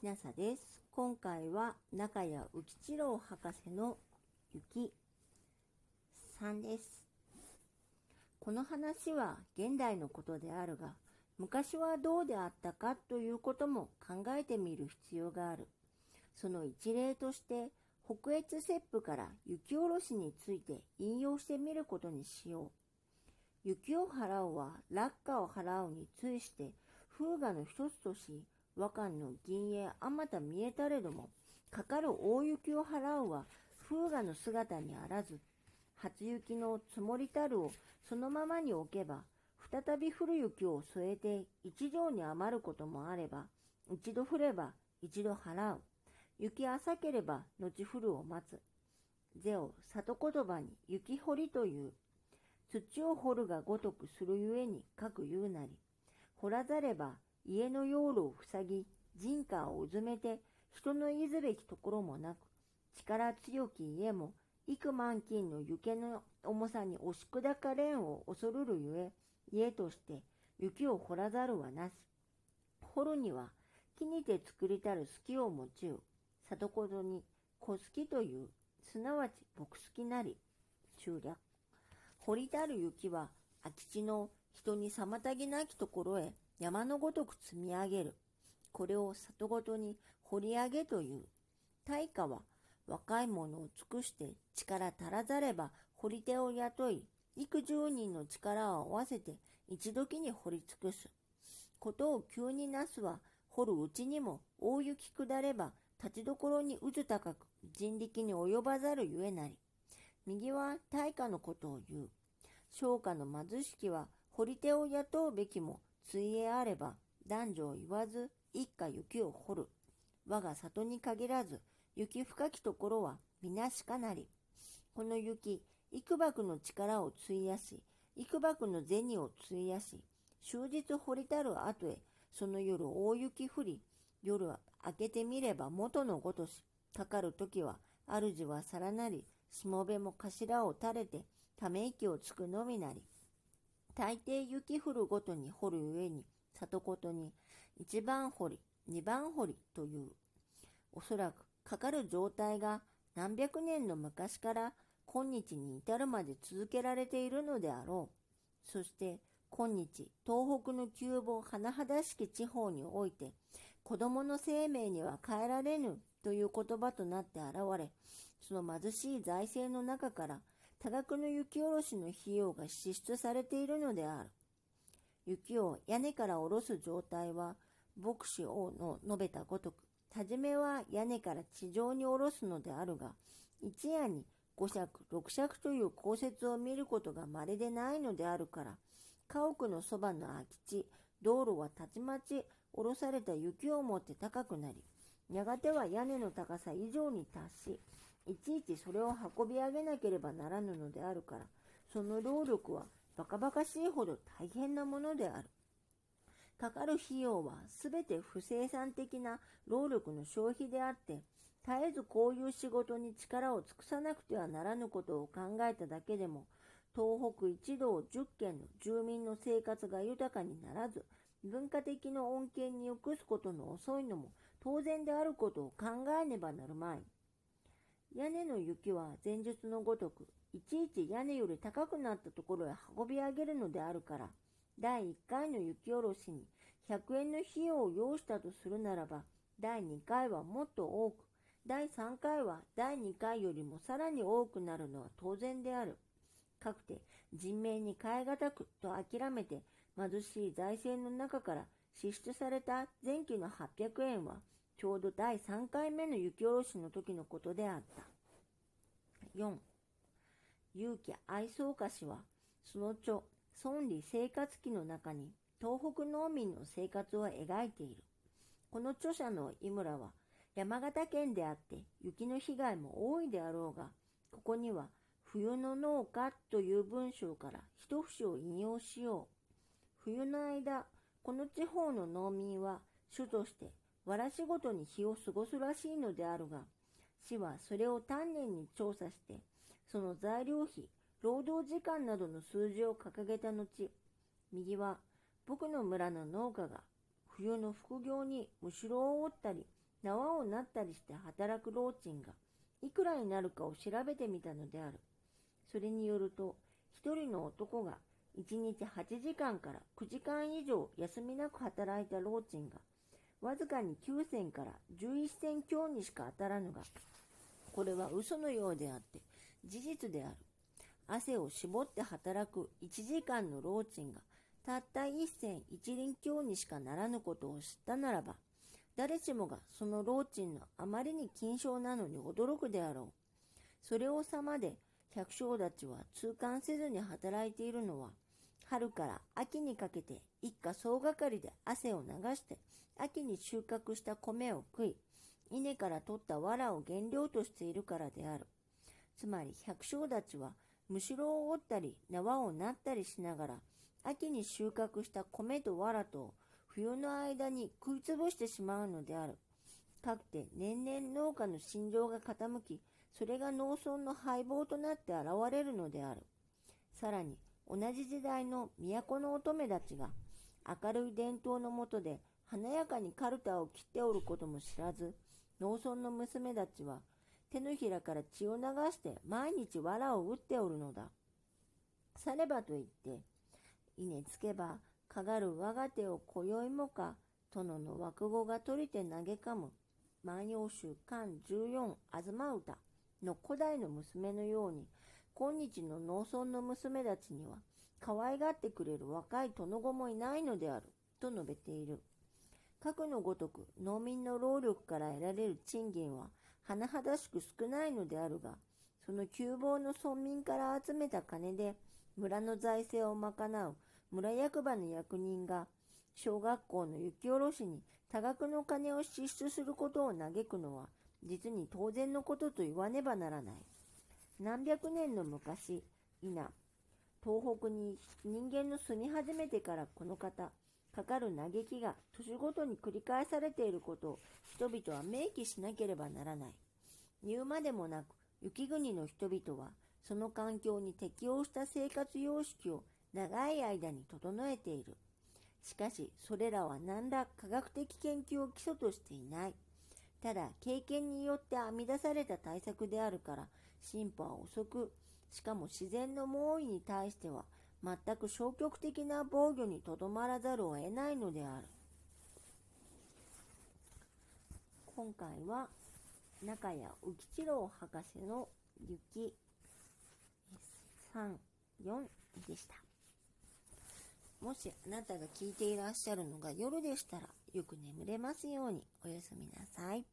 きなさです。今回は中谷浮一郎博士の雪3です。この話は現代のことであるが、昔はどうであったかということも考えてみる必要がある。その一例として、北越切符から雪下ろしについて引用してみることにしよう。雪を払うは落下を払うに通して風雅の一つとし、和漢の銀影あまた見えたれども、かかる大雪を払うは風雅の姿にあらず、初雪の積もりたるをそのままに置けば、再び降る雪を添えて一条に余ることもあれば、一度降れば一度払う。雪浅ければ後降るを待つ。ぜを里言葉に雪掘りという。土を掘るがごとくするゆえにかく言うなり。掘らざれば家の用路を塞ぎ、人家をうずめて、人のいずべきところもなく、力強き家も、幾万金の雪の重さに押し砕かれんを恐るるゆえ、家として雪を掘らざるはなし。掘るには、木にて作りたる隙を持ちう、里ことに小隙という、すなわち牧隙なり、中略。掘りたる雪は、空き地の人に妨げなきところへ山のごとく積み上げる。これを里ごとに掘り上げという。大化は若い者を尽くして力足らざれば掘り手を雇い、幾十人の力を合わせて一時に掘り尽くす。ことを急になすは掘るうちにも大雪下れば立ちどころに渦高く人力に及ばざるゆえなり。右は大化のことを言う。商家の貧しきは掘り手を雇うべきも水泳あれば男女を言わず一家雪を掘る。我が里に限らず雪深きところは皆しかなり。この雪、幾ばの力を費やし、幾ばの銭を費やし、終日掘りたる後へ、その夜大雪降り、夜は明けてみれば元のごとし、かかる時は主はさらなり、しもべも頭を垂れて、ため息をつくのみなり。大抵雪降るごとに掘るゆえに、里ことに、一番掘り、二番掘りという。おそらく、かかる状態が何百年の昔から今日に至るまで続けられているのであろう。そして、今日、東北の急防甚だしき地方において、子供の生命には変えられぬという言葉となって現れ、その貧しい財政の中から多額の雪下ろしの費用が支出されているのである。雪を屋根から下ろす状態は、牧師王の述べたごとく、はじめは屋根から地上に下ろすのであるが、一夜に5尺、6尺という降雪を見ることが稀でないのであるから、家屋のそばの空き地、道路はたちまち下ろされた雪をもって高くなり、やがては屋根の高さ以上に達し、いちいちそれを運び上げなければならぬのであるから、その労力はバカバカしいほど大変なものである。かかる費用はすべて不生産的な労力の消費であって、絶えずこういう仕事に力を尽くさなくてはならぬことを考えただけでも、東北一道10県の住民の生活が豊かにならず、文化的の恩恵に良くすことの遅いのも当然であることを考えねばなるまい。屋根の雪は前述のごとく、いちいち屋根より高くなったところへ運び上げるのであるから、第1回の雪下ろしに100円の費用を要したとするならば、第2回はもっと多く、第3回は第2回よりもさらに多くなるのは当然である。かくて人命に代え難くと諦めて貧しい財政の中から支出された前期の800円はちょうど第3回目の雪下ろしの時のことであった。4. 勇気愛想歌詞はその著孫理生活記の中に東北農民の生活を描いている。この著者の井村は山形県であって雪の被害も多いであろうが、ここには冬の農家という文章から一節を引用しよう。冬の間、この地方の農民は主としてわら仕事に日を過ごすらしいのであるが、市はそれを丹念に調査して、その材料費、労働時間などの数字を掲げた後、右は僕の村の農家が冬の副業にむしろを折ったり、縄をなったりして働く老賃がいくらになるかを調べてみたのである。それによると、一人の男が1日8時間から9時間以上休みなく働いた老賃が、わずかに9銭から11銭強にしか当たらぬが、これは嘘のようであって、事実である。汗を絞って働く1時間の老賃が、たった1銭1輪強にしかならぬことを知ったならば、誰しもがその老賃のあまりに金賞なのに驚くであろう。それをさまで百姓たちは痛感せずに働いているのは、春から秋にかけて一家総がかりで汗を流して、秋に収穫した米を食い、稲から取った藁を原料としているからである。つまり百姓たちは、むしろを折ったり縄をなったりしながら、秋に収穫した米と藁と冬の間に食いつぶしてしまうのである。かくて年々農家の心情が傾き、それが農村の敗北となって現れるのである。さらに、同じ時代の都の乙女たちが、明るい伝統のもとで華やかにカルタを切っておることも知らず、農村の娘たちは、手のひらから血を流して毎日藁を打っておるのだ。さればと言って、稲つけば、かがる我が手を今宵もか、殿の枠語が取りて嘆かむ、万葉集漢14東歌。の古代の娘のように、今日の農村の娘たちには、可愛がってくれる若い殿子もいないのである、と述べている。核のごとく農民の労力から得られる賃金は、甚だしく少ないのであるが、その窮乏の村民から集めた金で、村の財政を賄う村役場の役人が、小学校の雪下ろしに多額の金を支出することを嘆くのは、実に当然のことと言わねばならない。何百年の昔、稲、東北に人間の住み始めてからこの方、かかる嘆きが年ごとに繰り返されていることを人々は明記しなければならない。言うまでもなく、雪国の人々はその環境に適応した生活様式を長い間に整えている。しかし、それらは何ら科学的研究を基礎としていない。ただ、経験によって編み出された対策であるから、進歩は遅く、しかも自然の猛威に対しては、全く消極的な防御にとどまらざるを得ないのである。今回は、中谷浮吉郎博士の雪3、4でした。もしあなたが聞いていらっしゃるのが夜でしたら、よく眠れますようにおやすみなさい。